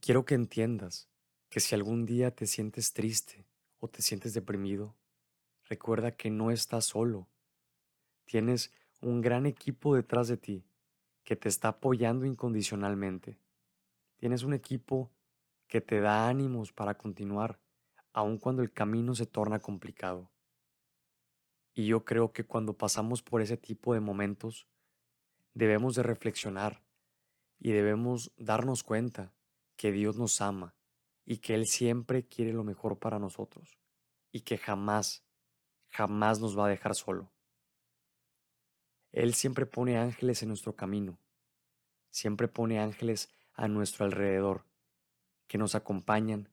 quiero que entiendas que si algún día te sientes triste o te sientes deprimido, recuerda que no estás solo. Tienes un gran equipo detrás de ti que te está apoyando incondicionalmente. Tienes un equipo que te da ánimos para continuar, aun cuando el camino se torna complicado. Y yo creo que cuando pasamos por ese tipo de momentos, debemos de reflexionar y debemos darnos cuenta que Dios nos ama y que Él siempre quiere lo mejor para nosotros y que jamás, jamás nos va a dejar solo. Él siempre pone ángeles en nuestro camino, siempre pone ángeles a nuestro alrededor, que nos acompañan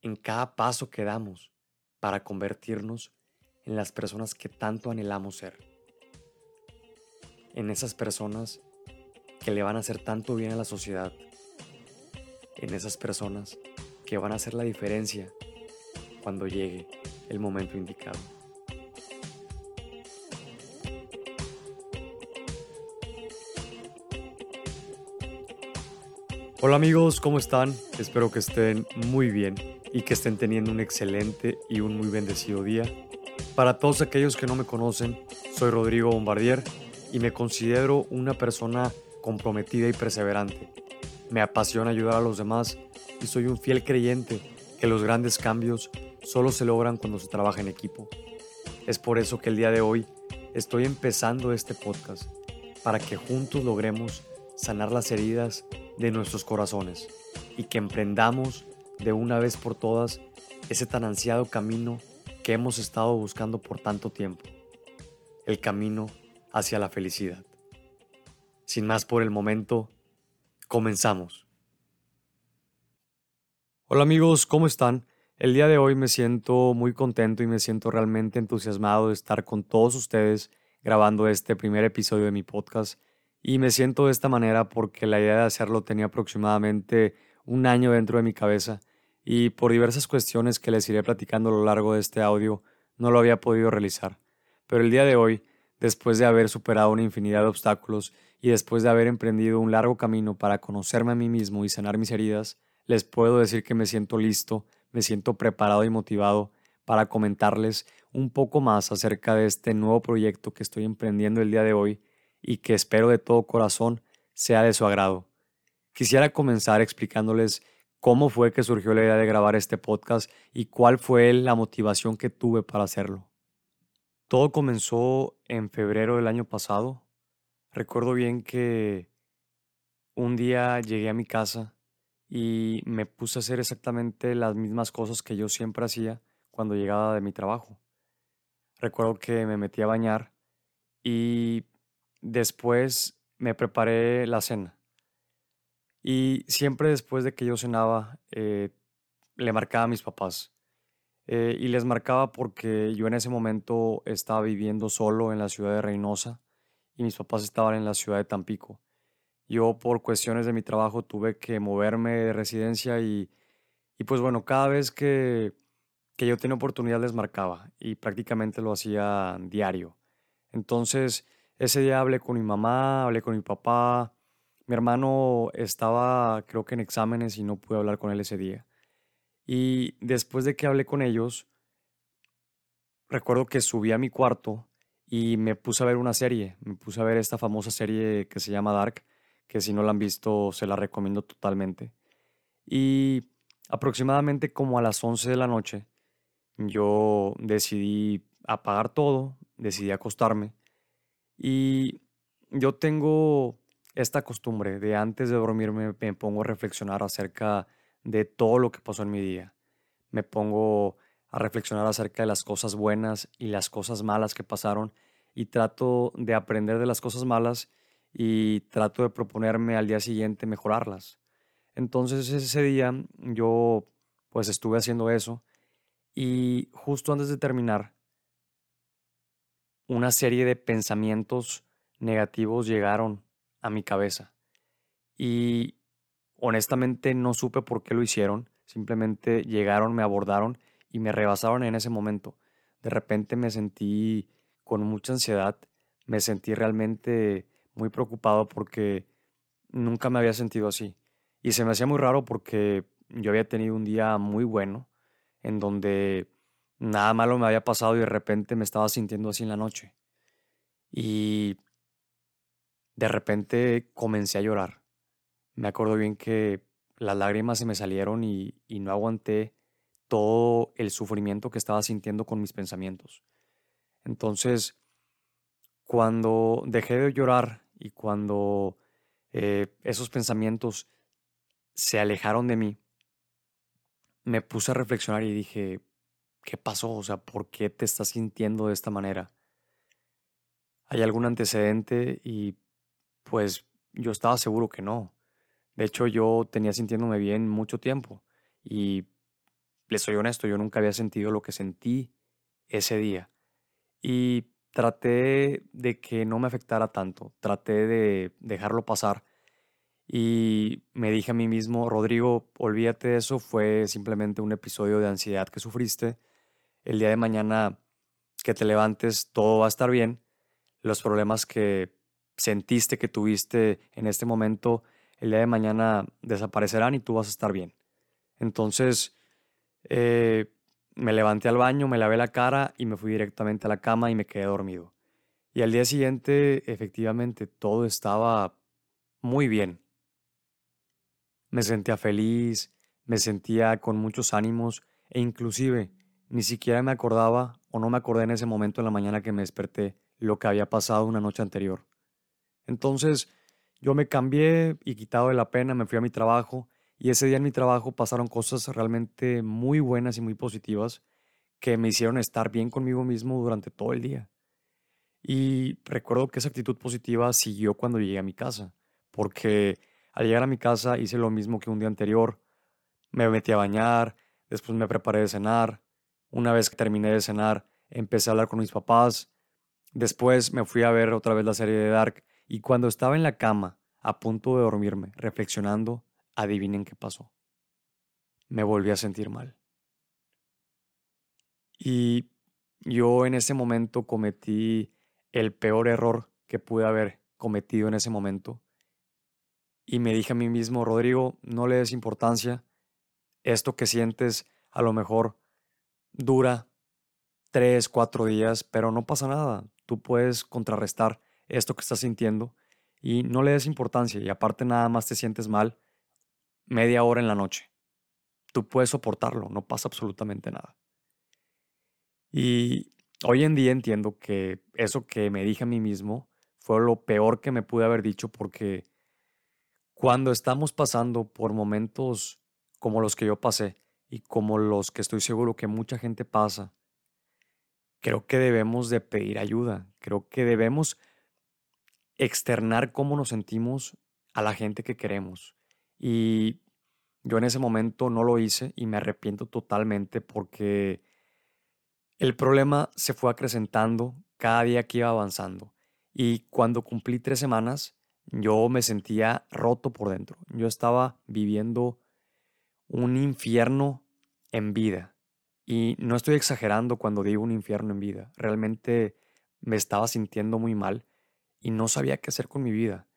en cada paso que damos para convertirnos en las personas que tanto anhelamos ser. En esas personas que le van a hacer tanto bien a la sociedad. En esas personas que van a hacer la diferencia cuando llegue el momento indicado. Hola amigos, ¿cómo están? Espero que estén muy bien y que estén teniendo un excelente y un muy bendecido día. Para todos aquellos que no me conocen, soy Rodrigo Bombardier y me considero una persona comprometida y perseverante. Me apasiona ayudar a los demás y soy un fiel creyente que los grandes cambios solo se logran cuando se trabaja en equipo. Es por eso que el día de hoy estoy empezando este podcast, para que juntos logremos sanar las heridas de nuestros corazones y que emprendamos de una vez por todas ese tan ansiado camino que hemos estado buscando por tanto tiempo, el camino hacia la felicidad. Sin más por el momento, comenzamos. Hola amigos, ¿cómo están? El día de hoy me siento muy contento y me siento realmente entusiasmado de estar con todos ustedes grabando este primer episodio de mi podcast. Y me siento de esta manera porque la idea de hacerlo tenía aproximadamente un año dentro de mi cabeza y por diversas cuestiones que les iré platicando a lo largo de este audio no lo había podido realizar. Pero el día de hoy, después de haber superado una infinidad de obstáculos y después de haber emprendido un largo camino para conocerme a mí mismo y sanar mis heridas, les puedo decir que me siento listo, me siento preparado y motivado para comentarles un poco más acerca de este nuevo proyecto que estoy emprendiendo el día de hoy y que espero de todo corazón sea de su agrado. Quisiera comenzar explicándoles cómo fue que surgió la idea de grabar este podcast y cuál fue la motivación que tuve para hacerlo. Todo comenzó en febrero del año pasado. Recuerdo bien que un día llegué a mi casa y me puse a hacer exactamente las mismas cosas que yo siempre hacía cuando llegaba de mi trabajo. Recuerdo que me metí a bañar y después me preparé la cena. Y siempre después de que yo cenaba, eh, le marcaba a mis papás. Eh, y les marcaba porque yo en ese momento estaba viviendo solo en la ciudad de Reynosa y mis papás estaban en la ciudad de Tampico. Yo por cuestiones de mi trabajo tuve que moverme de residencia y, y pues bueno, cada vez que, que yo tenía oportunidad les marcaba y prácticamente lo hacía diario. Entonces, ese día hablé con mi mamá, hablé con mi papá. Mi hermano estaba, creo que en exámenes y no pude hablar con él ese día. Y después de que hablé con ellos, recuerdo que subí a mi cuarto y me puse a ver una serie. Me puse a ver esta famosa serie que se llama Dark que si no la han visto se la recomiendo totalmente. Y aproximadamente como a las 11 de la noche, yo decidí apagar todo, decidí acostarme y yo tengo esta costumbre de antes de dormirme me pongo a reflexionar acerca todo lo que pasó en mi día. Me pongo a reflexionar acerca de las cosas buenas y las cosas malas que pasaron y trato de aprender de las cosas malas y trato de proponerme al día siguiente mejorarlas. Entonces ese día yo pues estuve haciendo eso y justo antes de terminar una serie de pensamientos negativos llegaron a mi cabeza y honestamente no supe por qué lo hicieron, simplemente llegaron, me abordaron y me rebasaron en ese momento. De repente me sentí con mucha ansiedad, me sentí realmente muy preocupado porque nunca me había sentido así. Y se me hacía muy raro porque yo había tenido un día muy bueno en donde nada malo me había pasado y de repente me estaba sintiendo así en la noche. Y de repente comencé a llorar. Me acuerdo bien que las lágrimas se me salieron y, no aguanté todo el sufrimiento que estaba sintiendo con mis pensamientos. Entonces, cuando dejé de llorar y cuando eh, esos pensamientos se alejaron de mí, me puse a reflexionar y dije, ¿qué pasó? O sea, ¿por qué te estás sintiendo de esta manera? ¿Hay algún antecedente? Y pues yo estaba seguro que no. De hecho, yo tenía sintiéndome bien mucho tiempo y les soy honesto, yo nunca había sentido lo que sentí ese día. Y traté de que no me afectara tanto, traté de dejarlo pasar y me dije a mí mismo, Rodrigo, olvídate de eso, fue simplemente un episodio de ansiedad que sufriste. El día de mañana que te levantes, todo va a estar bien. Los problemas que sentiste que tuviste en este momento, el día de mañana desaparecerán y tú vas a estar bien. Entonces, eh, me levanté al baño, me lavé la cara y me fui directamente a la cama y me quedé dormido. Y al día siguiente, efectivamente, todo estaba muy bien. Me sentía feliz, me sentía con muchos ánimos e inclusive ni siquiera me acordaba o no me acordé en ese momento en la mañana que me desperté lo que había pasado una noche anterior. Entonces yo me cambié y quitado de la pena me fui a mi trabajo y ese día en mi trabajo pasaron cosas realmente muy buenas y muy positivas que me hicieron estar bien conmigo mismo durante todo el día. Y recuerdo que esa actitud positiva siguió cuando llegué a mi casa, porque al llegar a mi casa hice lo mismo que un día anterior. Me metí a bañar, después me preparé de cenar. Una vez que terminé de cenar, empecé a hablar con mis papás. Después me fui a ver otra vez la serie de Dark y cuando estaba en la cama, a punto de dormirme, reflexionando, adivinen qué pasó. Me volví a sentir mal. Y yo en ese momento cometí el peor error que pude haber cometido en ese momento y me dije a mí mismo, Rodrigo, no le des importancia. Esto que sientes a lo mejor dura tres, cuatro días, pero no pasa nada. Tú puedes contrarrestar esto que estás sintiendo y no le des importancia. Y aparte nada más te sientes mal media hora en la noche. Tú puedes soportarlo, no pasa absolutamente nada. Y hoy en día entiendo que eso que me dije a mí mismo fue lo peor que me pude haber dicho porque cuando estamos pasando por momentos como los que yo pasé y como los que estoy seguro que mucha gente pasa, creo que debemos de pedir ayuda, creo que debemos externar cómo nos sentimos a la gente que queremos. Y yo en ese momento no lo hice y me arrepiento totalmente porque el problema se fue acrecentando cada día que iba avanzando. Y cuando cumplí tres semanas, yo me sentía roto por dentro. Yo estaba viviendo un infierno en vida. Y no estoy exagerando cuando digo un infierno en vida. Realmente me estaba sintiendo muy mal y no sabía qué hacer con mi vida.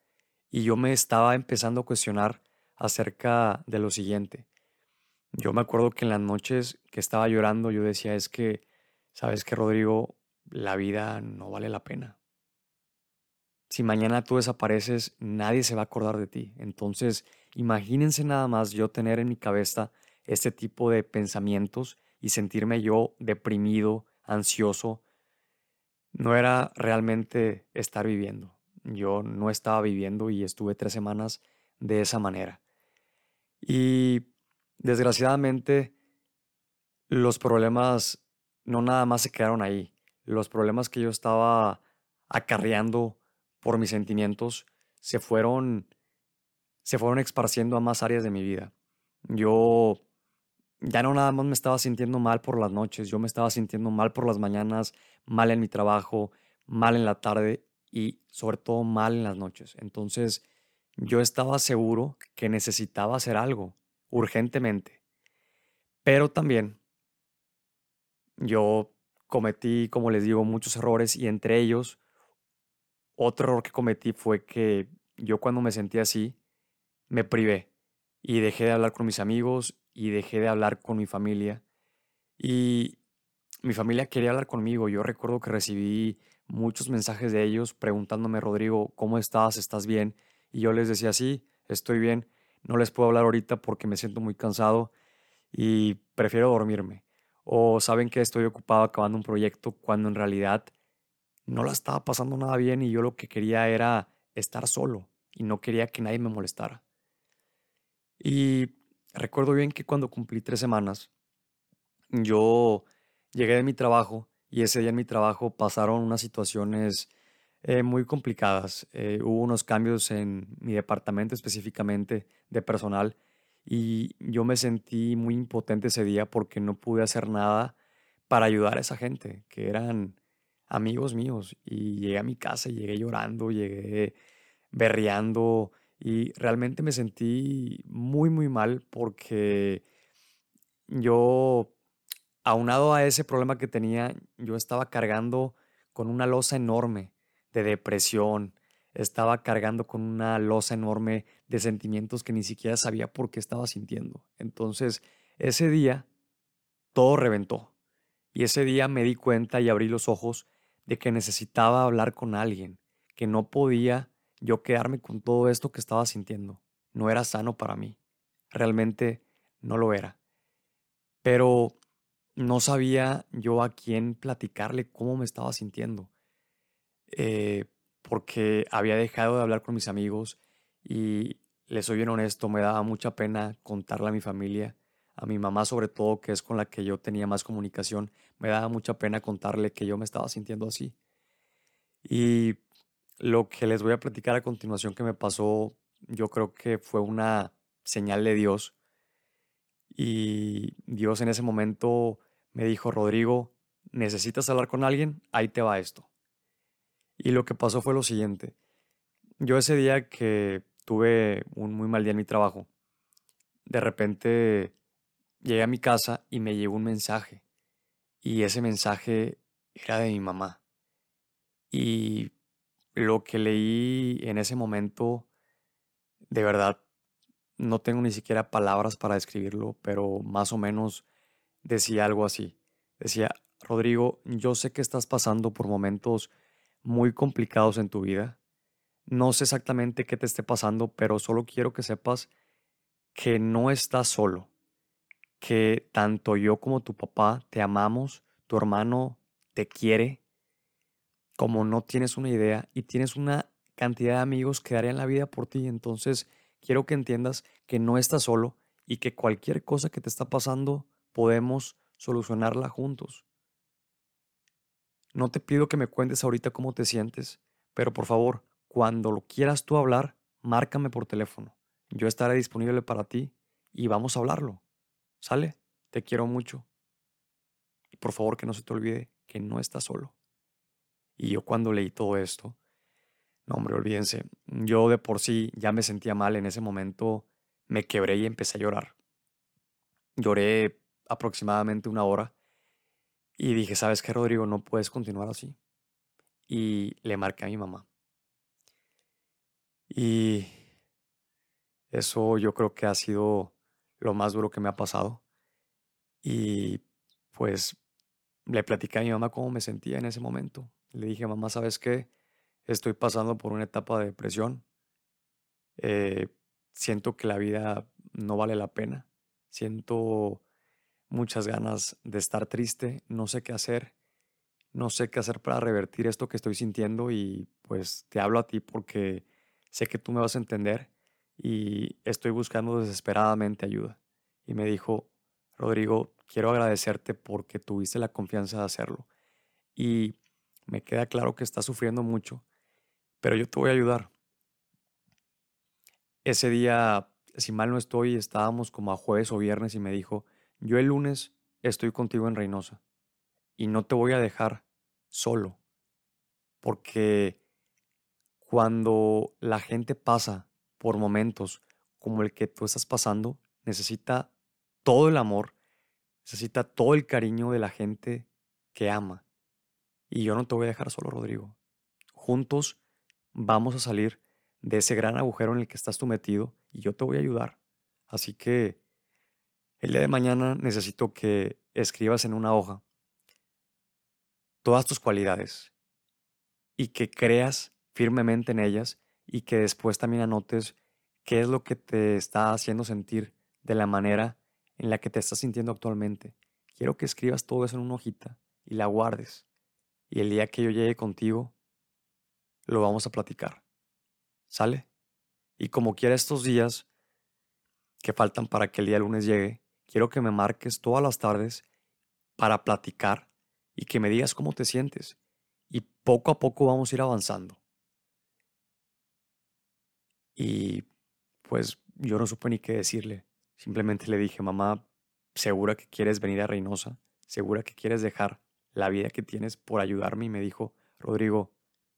Y yo me estaba empezando a cuestionar acerca de lo siguiente. Yo me acuerdo que en las noches que estaba llorando yo decía es que, sabes que Rodrigo, la vida no vale la pena si mañana tú desapareces, nadie se va a acordar de ti. Entonces, imagínense nada más yo tener en mi cabeza este tipo de pensamientos y sentirme yo deprimido, ansioso. No era realmente estar viviendo. Yo no estaba viviendo y estuve tres semanas de esa manera. Y desgraciadamente los problemas no nada más se quedaron ahí. Los problemas que yo estaba acarreando por mis sentimientos se fueron, se fueron esparciendo a más áreas de mi vida. Yo ya no nada más me estaba sintiendo mal por las noches, yo me estaba sintiendo mal por las mañanas, mal en mi trabajo, mal en la tarde y sobre todo mal en las noches. Entonces yo estaba seguro que necesitaba hacer algo urgentemente. Pero también yo cometí, como les digo, muchos errores y entre ellos otro error que cometí fue que yo cuando me sentí así, me privé. y dejé de hablar con mis amigos y dejé de hablar con mi familia. Y mi familia quería hablar conmigo. Yo recuerdo que recibí muchos mensajes de ellos preguntándome, Rodrigo, ¿cómo estás? ¿Estás bien? Y yo les decía, sí, estoy bien. No les puedo hablar ahorita porque me siento muy cansado y prefiero dormirme. O saben que estoy ocupado acabando un proyecto cuando en realidad no la estaba pasando nada bien y yo lo que quería era estar solo y no quería que nadie me molestara. Y recuerdo bien que cuando cumplí tres semanas, yo llegué de mi trabajo y ese día en mi trabajo pasaron unas situaciones eh, muy complicadas. Eh, hubo unos cambios en mi departamento específicamente de personal y yo me sentí muy impotente ese día porque no pude hacer nada para ayudar a esa gente, que eran amigos míos. Y llegué a mi casa llegué llorando, llegué berreando y realmente me sentí muy, muy mal porque yo, aunado a ese problema que tenía, yo estaba cargando con una losa enorme de depresión, estaba cargando con una losa enorme de sentimientos que ni siquiera sabía por qué estaba sintiendo. Entonces, ese día, todo reventó. Y ese día me di cuenta y abrí los ojos de que necesitaba hablar con alguien, que no podía yo quedarme con todo esto que estaba sintiendo. No era sano para mí. Realmente no lo era. Pero no sabía yo a quién platicarle cómo me estaba sintiendo. Eh, porque había dejado de hablar con mis amigos y les soy bien honesto, me daba mucha pena contarle a mi familia, a mi mamá sobre todo, que es con la que yo tenía más comunicación, me daba mucha pena contarle que yo me estaba sintiendo así. Y lo que les voy a platicar a continuación que me pasó, yo creo que fue una señal de Dios. Y Dios en ese momento me dijo, Rodrigo, ¿necesitas hablar con alguien? Ahí te va esto. Y lo que pasó fue lo siguiente. Yo ese día que tuve un muy mal día en mi trabajo, de repente llegué a mi casa y me llegó un mensaje. Y ese mensaje era de mi mamá. Y lo que leí en ese momento, de verdad, no tengo ni siquiera palabras para describirlo, pero más o menos decía algo así. Decía, Rodrigo, yo sé que estás pasando por momentos muy complicados en tu vida. No sé exactamente qué te esté pasando, pero solo quiero que sepas que no estás solo, que tanto yo como tu papá te amamos, tu hermano te quiere, como no tienes una idea y tienes una cantidad de amigos que darían la vida por ti. Entonces, quiero que entiendas que no estás solo y que cualquier cosa que te está pasando podemos solucionarla juntos. No te pido que me cuentes ahorita cómo te sientes, pero por favor, cuando lo quieras tú hablar, márcame por teléfono. Yo estaré disponible para ti y vamos a hablarlo. ¿Sale? Te quiero mucho. Y por favor que no se te olvide que no estás solo. Y yo cuando leí todo esto, no hombre, olvídense, yo de por sí ya me sentía mal en ese momento, me quebré y empecé a llorar. Lloré aproximadamente una hora y dije, ¿sabes qué, Rodrigo? No puedes continuar así. Y le marqué a mi mamá. Y eso yo creo que ha sido lo más duro que me ha pasado. Y pues le platicé a mi mamá cómo me sentía en ese momento. Le dije, mamá, ¿sabes qué? Estoy pasando por una etapa de depresión. Eh, siento que la vida no vale la pena. Siento muchas ganas de estar triste, no sé qué hacer, no sé qué hacer para revertir esto que estoy sintiendo y pues te hablo a ti porque sé que tú me vas a entender y estoy buscando desesperadamente ayuda. Y me dijo, Rodrigo, quiero agradecerte porque tuviste la confianza de hacerlo. Y me queda claro que estás sufriendo mucho, pero yo te voy a ayudar. Ese día, si mal no estoy, estábamos como a jueves o viernes y me dijo, yo el lunes estoy contigo en Reynosa y no te voy a dejar solo, porque cuando la gente pasa por momentos como el que tú estás pasando, necesita todo el amor, necesita todo el cariño de la gente que ama. Y yo no te voy a dejar solo, Rodrigo. Juntos vamos a salir de ese gran agujero en el que estás tú metido y yo te voy a ayudar Así que el día de mañana necesito que escribas en una hoja todas tus cualidades y que creas firmemente en ellas y que después también anotes qué es lo que te está haciendo sentir de la manera en la que te estás sintiendo actualmente. Quiero que escribas todo eso en una hojita y la guardes. Y el día que yo llegue contigo, lo vamos a platicar. ¿Sale? Y como quiera estos días que faltan para que el día lunes llegue, quiero que me marques todas las tardes para platicar y que me digas cómo te sientes. Y poco a poco vamos a ir avanzando. Y pues yo no supe ni qué decirle. Simplemente le dije, mamá, ¿segura que quieres venir a Reynosa? ¿Segura que quieres dejar la vida que tienes por ayudarme? Y me dijo, Rodrigo,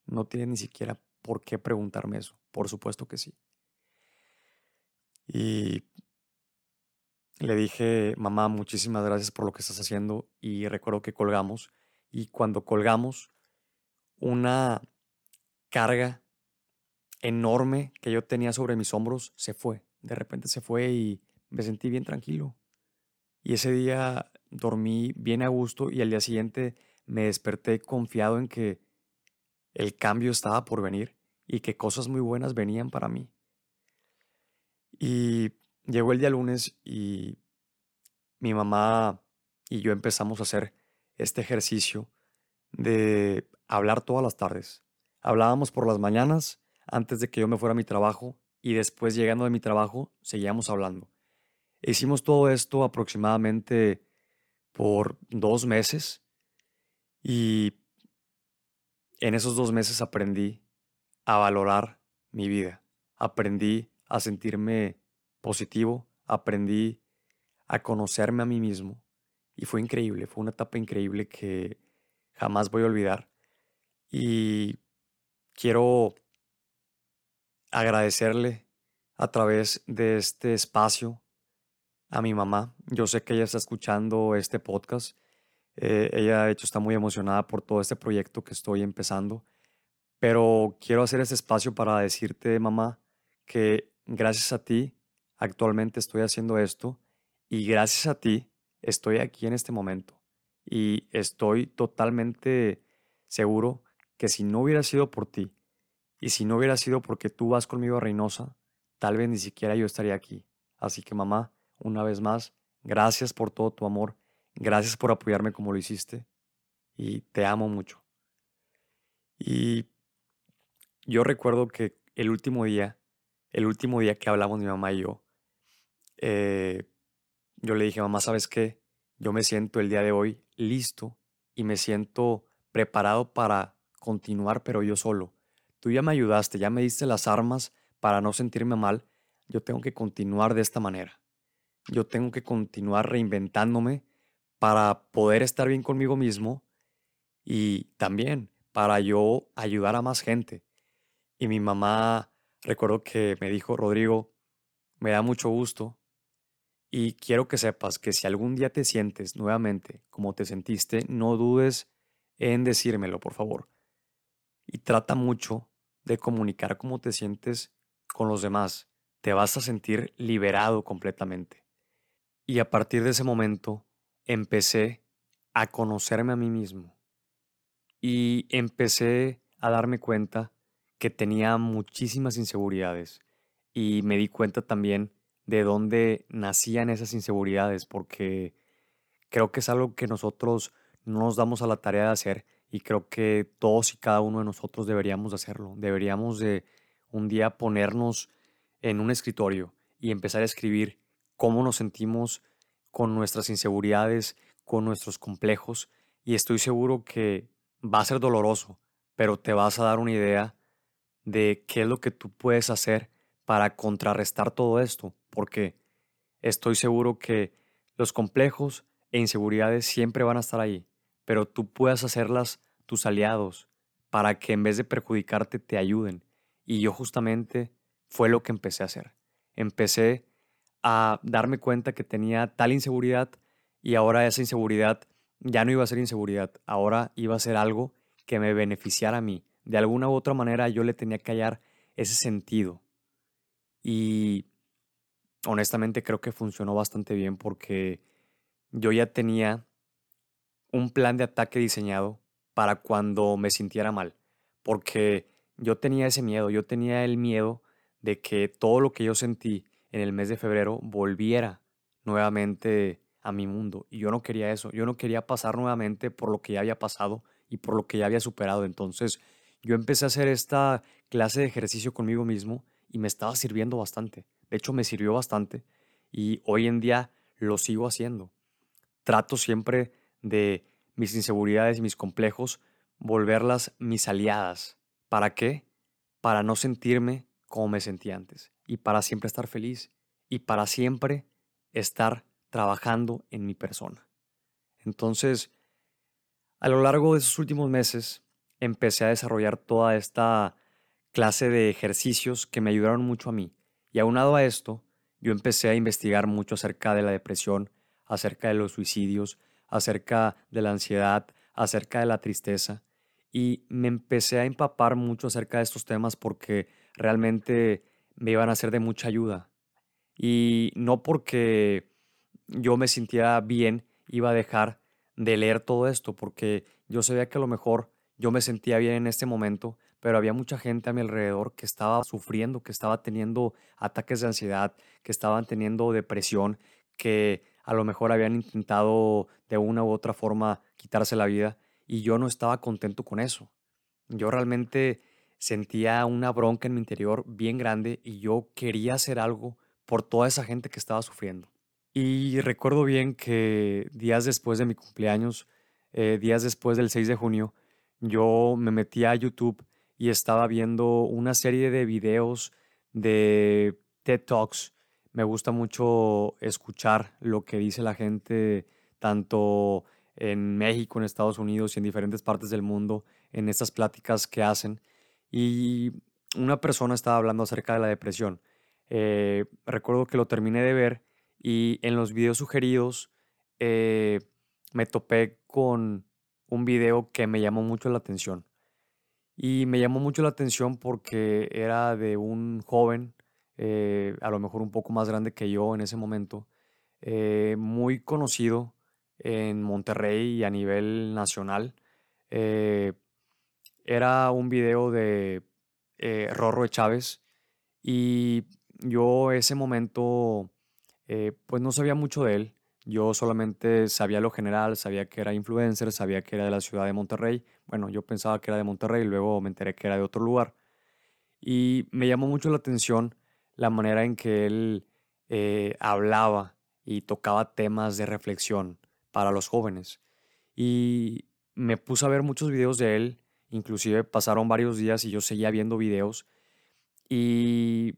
no tienes ni siquiera por qué preguntarme eso. Por supuesto que sí. Y le dije, mamá, muchísimas gracias por lo que estás haciendo. Y recuerdo que colgamos. Y cuando colgamos, una carga enorme que yo tenía sobre mis hombros se fue. De repente se fue y me sentí bien tranquilo. Y ese día dormí bien a gusto y al día siguiente me desperté confiado en que el cambio estaba por venir y que cosas muy buenas venían para mí. Y llegó el día lunes y mi mamá y yo empezamos a hacer este ejercicio de hablar todas las tardes. Hablábamos por las mañanas antes de que yo me fuera a mi trabajo y después llegando de mi trabajo seguíamos hablando. Hicimos todo esto aproximadamente por dos meses y en esos dos meses aprendí a valorar mi vida, aprendí a sentirme positivo, aprendí a conocerme a mí mismo y fue increíble, fue una etapa increíble que jamás voy a olvidar. Y quiero agradecerle a través de este espacio a mi mamá. Yo sé que ella está escuchando este podcast. Eh, ella, de hecho, está muy emocionada por todo este proyecto que estoy empezando. Pero quiero hacer este espacio para decirte, mamá, que gracias a ti actualmente estoy haciendo esto y gracias a ti estoy aquí en este momento. Y estoy totalmente seguro que si no hubiera sido por ti y si no hubiera sido porque tú vas conmigo a Reynosa, tal vez ni siquiera yo estaría aquí. Así que mamá, una vez más, gracias por todo tu amor, gracias por apoyarme como lo hiciste y te amo mucho. Y yo recuerdo que el último día, el último día que hablamos mi mamá y yo, eh, yo le dije, mamá, ¿sabes qué? Yo me siento el día de hoy listo y me siento preparado para continuar, pero yo solo. Tú ya me ayudaste, ya me diste las armas para no sentirme mal. Yo tengo que continuar de esta manera. Yo tengo que continuar reinventándome para poder estar bien conmigo mismo y también para yo ayudar a más gente. Y mi mamá, recuerdo que me dijo, Rodrigo, me da mucho gusto y quiero que sepas que si algún día te sientes nuevamente como te sentiste, no dudes en decírmelo, por favor. Y trata mucho de comunicar cómo te sientes con los demás. Te vas a sentir liberado completamente. Y a partir de ese momento empecé a conocerme a mí mismo. Y empecé a darme cuenta que tenía muchísimas inseguridades. Y me di cuenta también de dónde nacían esas inseguridades, porque creo que es algo que nosotros no nos damos a la tarea de hacer y creo que todos y cada uno de nosotros deberíamos hacerlo. Deberíamos de un día ponernos en un escritorio y empezar a escribir cómo nos sentimos con nuestras inseguridades, con nuestros complejos y estoy seguro que va a ser doloroso, pero te vas a dar una idea de qué es lo que tú puedes hacer para contrarrestar todo esto, porque estoy seguro que los complejos e inseguridades siempre van a estar ahí pero tú puedas hacerlas tus aliados para que en vez de perjudicarte te ayuden. Y yo justamente fue lo que empecé a hacer. Empecé a darme cuenta que tenía tal inseguridad y ahora esa inseguridad ya no iba a ser inseguridad, ahora iba a ser algo que me beneficiara a mí. De alguna u otra manera yo le tenía que hallar ese sentido. Y honestamente creo que funcionó bastante bien porque yo ya tenía un plan de ataque diseñado para cuando me sintiera mal, porque yo tenía ese miedo, yo tenía el miedo de que todo lo que yo sentí en el mes de febrero volviera nuevamente a mi mundo. Y yo no quería eso, yo no quería pasar nuevamente por lo que ya había pasado y por lo que ya había superado. Entonces yo empecé a hacer esta clase de ejercicio conmigo mismo y me estaba sirviendo bastante. De hecho, me sirvió bastante y hoy en día lo sigo haciendo. Trato siempre de mis inseguridades y mis complejos volverlas mis aliadas. ¿Para qué? Para no sentirme como me sentía antes y para siempre estar feliz y para siempre estar trabajando en mi persona. Entonces, a lo largo de esos últimos meses, empecé a desarrollar toda esta clase de ejercicios que me ayudaron mucho a mí. Y aunado a esto, yo empecé a investigar mucho acerca de la depresión, acerca de los suicidios, acerca de la ansiedad, acerca de la tristeza. Y me empecé a empapar mucho acerca de estos temas porque realmente me iban a ser de mucha ayuda. Y no porque yo me sintiera bien, iba a dejar de leer todo esto, porque yo sabía que a lo mejor yo me sentía bien en este momento, pero había mucha gente a mi alrededor que estaba sufriendo, que estaba teniendo ataques de ansiedad, que estaban teniendo depresión, que a lo mejor habían intentado de una u otra forma quitarse la vida y yo no estaba contento con eso. Yo realmente sentía una bronca en mi interior bien grande y yo quería hacer algo por toda esa gente que estaba sufriendo. Y recuerdo bien que días después de mi cumpleaños, eh, días después del 6 de junio, yo me metí a YouTube y estaba viendo una serie de videos de TED Talks. Me gusta mucho escuchar lo que dice la gente tanto en México, en Estados Unidos y en diferentes partes del mundo en estas pláticas que hacen. Y una persona estaba hablando acerca de la depresión. Eh, recuerdo que lo terminé de ver y en los videos sugeridos eh, me topé con un video que me llamó mucho la atención. Y me llamó mucho la atención porque era de un joven, eh, a lo mejor un poco más grande que yo en ese momento, muy conocido en Monterrey y a nivel nacional. Era un video de Rorro de Chávez y yo ese momento eh, pues no sabía mucho de él. Yo solamente sabía lo general, sabía que era influencer, sabía que era de la ciudad de Monterrey. Bueno, yo pensaba que era de Monterrey, luego me enteré que era de otro lugar. Y me llamó mucho la atención la manera en que él eh, hablaba y tocaba temas de reflexión para los jóvenes. Y me puse a ver muchos videos de él, inclusive pasaron varios días y yo seguía viendo videos. Y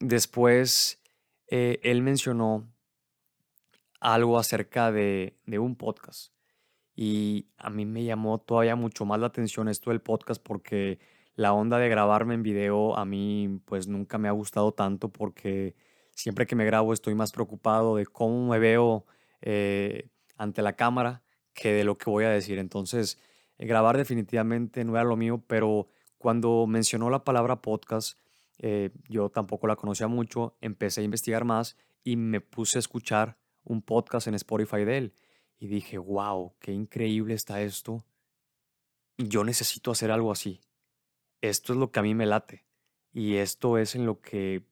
después eh, él mencionó algo acerca de, un podcast. Y a mí me llamó todavía mucho más la atención esto del podcast porque la onda de grabarme en video a mí pues nunca me ha gustado tanto porque siempre que me grabo estoy más preocupado de cómo me veo eh, ante la cámara que de lo que voy a decir. Entonces, eh, grabar definitivamente no era lo mío, pero cuando mencionó la palabra podcast, eh, yo tampoco la conocía mucho, empecé a investigar más y me puse a escuchar un podcast en Spotify de él. Y dije, wow, qué increíble está esto. Yo necesito hacer algo así. Esto es lo que a mí me late. Y esto es en lo que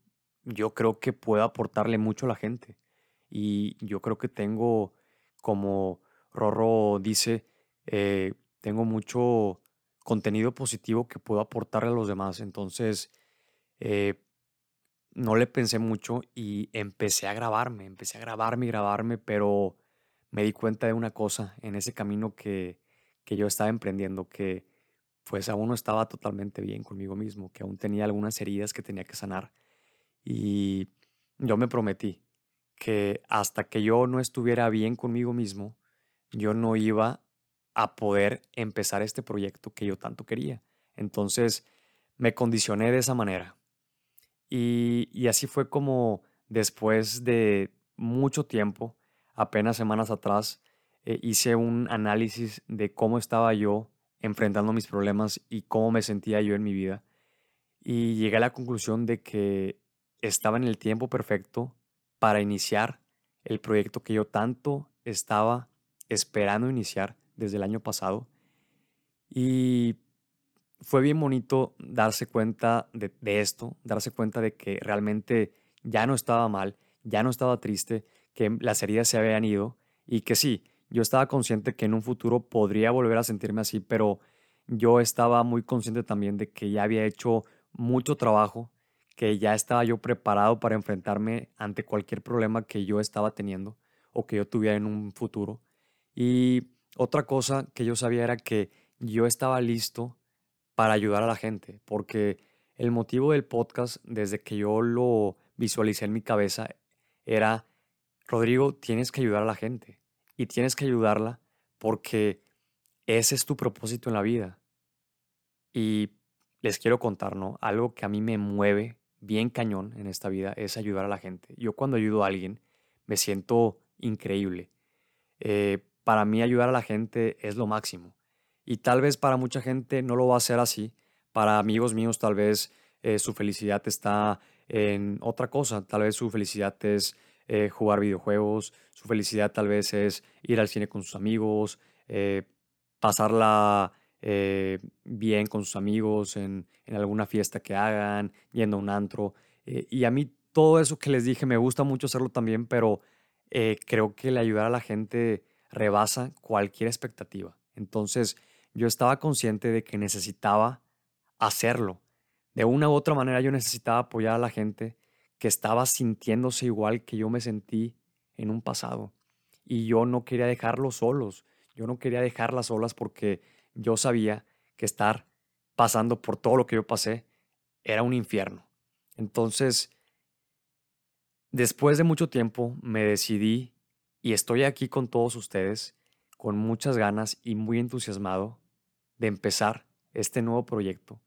yo creo que puedo aportarle mucho a la gente. Y yo creo que tengo, como Rorro dice, eh, tengo mucho contenido positivo que puedo aportarle a los demás. Entonces, eh, no le pensé mucho y empecé a grabarme, empecé a grabarme y grabarme, pero me di cuenta de una cosa en ese camino que, que yo estaba emprendiendo, que pues aún no estaba totalmente bien conmigo mismo, que aún tenía algunas heridas que tenía que sanar. Y yo me prometí que hasta que yo no estuviera bien conmigo mismo, yo no iba a poder empezar este proyecto que yo tanto quería. Entonces me condicioné de esa manera. Y, así fue como después de mucho tiempo, apenas semanas atrás, eh, hice un análisis de cómo estaba yo enfrentando mis problemas y cómo me sentía yo en mi vida. Y llegué a la conclusión de que estaba en el tiempo perfecto para iniciar el proyecto que yo tanto estaba esperando iniciar desde el año pasado. Y fue bien bonito darse cuenta de, esto, darse cuenta de que realmente ya no estaba mal, ya no estaba triste, que las heridas se habían ido y que sí, yo estaba consciente que en un futuro podría volver a sentirme así, pero yo estaba muy consciente también de que ya había hecho mucho trabajo, que ya estaba yo preparado para enfrentarme ante cualquier problema que yo estaba teniendo o que yo tuviera en un futuro. Y otra cosa que yo sabía era que yo estaba listo para ayudar a la gente, porque el motivo del podcast, desde que yo lo visualicé en mi cabeza, era, Rodrigo, tienes que ayudar a la gente y tienes que ayudarla porque ese es tu propósito en la vida. Y les quiero contar, ¿no? Algo que a mí me mueve bien cañón en esta vida es ayudar a la gente. Yo cuando ayudo a alguien me siento increíble. Eh, para mí ayudar a la gente es lo máximo. Y tal vez para mucha gente no lo va a ser así. Para amigos míos tal vez eh, su felicidad está en otra cosa. Tal vez su felicidad es eh, jugar videojuegos, su felicidad tal vez es ir al cine con sus amigos, eh, pasarla bien con sus amigos en, en, alguna fiesta que hagan, yendo a un antro. y a mí todo eso que les dije me gusta mucho hacerlo también, pero creo que el ayudar a la gente rebasa cualquier expectativa. Entonces, yo estaba consciente de que necesitaba hacerlo. De una u otra manera yo necesitaba apoyar a la gente que estaba sintiéndose igual que yo me sentí en un pasado. Y yo no quería dejarlos solos. Yo no quería dejarlas solas porque yo sabía que estar pasando por todo lo que yo pasé era un infierno. Entonces, después de mucho tiempo me decidí y estoy aquí con todos ustedes, con muchas ganas y muy entusiasmado de empezar este nuevo proyecto.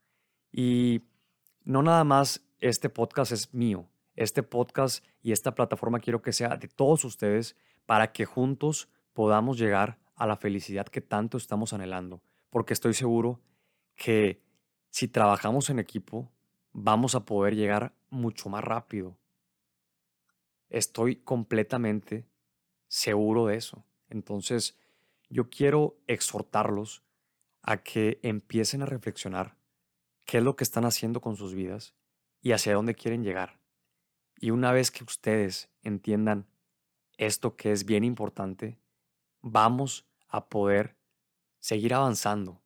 Y no nada más este podcast es mío, este podcast y esta plataforma quiero que sea de todos ustedes para que juntos podamos llegar a la felicidad que tanto estamos anhelando, porque estoy seguro que si trabajamos en equipo vamos a poder llegar mucho más rápido. Estoy completamente seguro de eso. Entonces, yo quiero exhortarlos a que empiecen a reflexionar qué es lo que están haciendo con sus vidas y hacia dónde quieren llegar. Y una vez que ustedes entiendan esto que es bien importante, vamos a poder seguir avanzando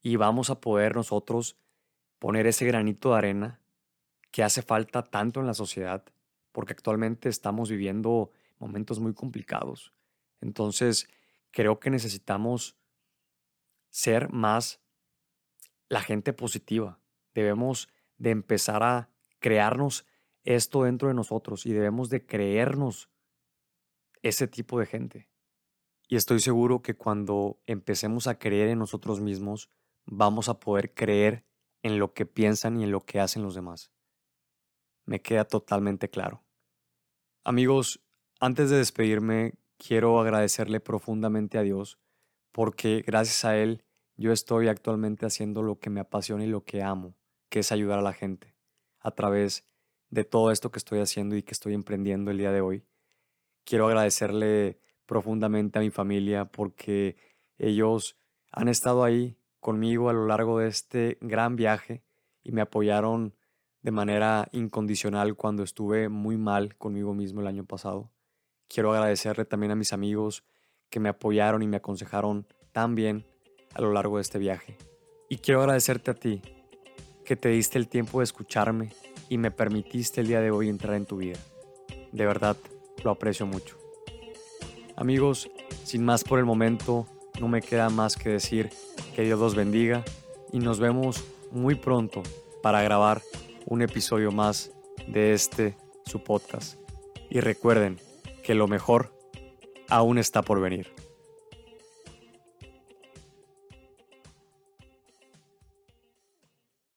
y vamos a poder nosotros poner ese granito de arena que hace falta tanto en la sociedad, porque actualmente estamos viviendo momentos muy complicados. Entonces, creo que necesitamos ser más la gente positiva. Debemos de empezar a crearnos esto dentro de nosotros y debemos de creernos ese tipo de gente. Y estoy seguro que cuando empecemos a creer en nosotros mismos, vamos a poder creer en lo que piensan y en lo que hacen los demás. Me queda totalmente claro. Amigos, antes de despedirme, quiero agradecerle profundamente a Dios porque gracias a Él yo estoy actualmente haciendo lo que me apasiona y lo que amo, que es ayudar a la gente a través de todo esto que estoy haciendo y que estoy emprendiendo el día de hoy. Quiero agradecerle profundamente a mi familia porque ellos han estado ahí conmigo a lo largo de este gran viaje y me apoyaron de manera incondicional cuando estuve muy mal conmigo mismo el año pasado. Quiero agradecerle también a mis amigos que me apoyaron y me aconsejaron tan bien a lo largo de este viaje. Y quiero agradecerte a ti, que te diste el tiempo de escucharme y me permitiste el día de hoy entrar en tu vida. De verdad, lo aprecio mucho. Amigos, sin más por el momento, no me queda más que decir que Dios los bendiga y nos vemos muy pronto para grabar un episodio más de este, su podcast. Y recuerden que lo mejor aún está por venir.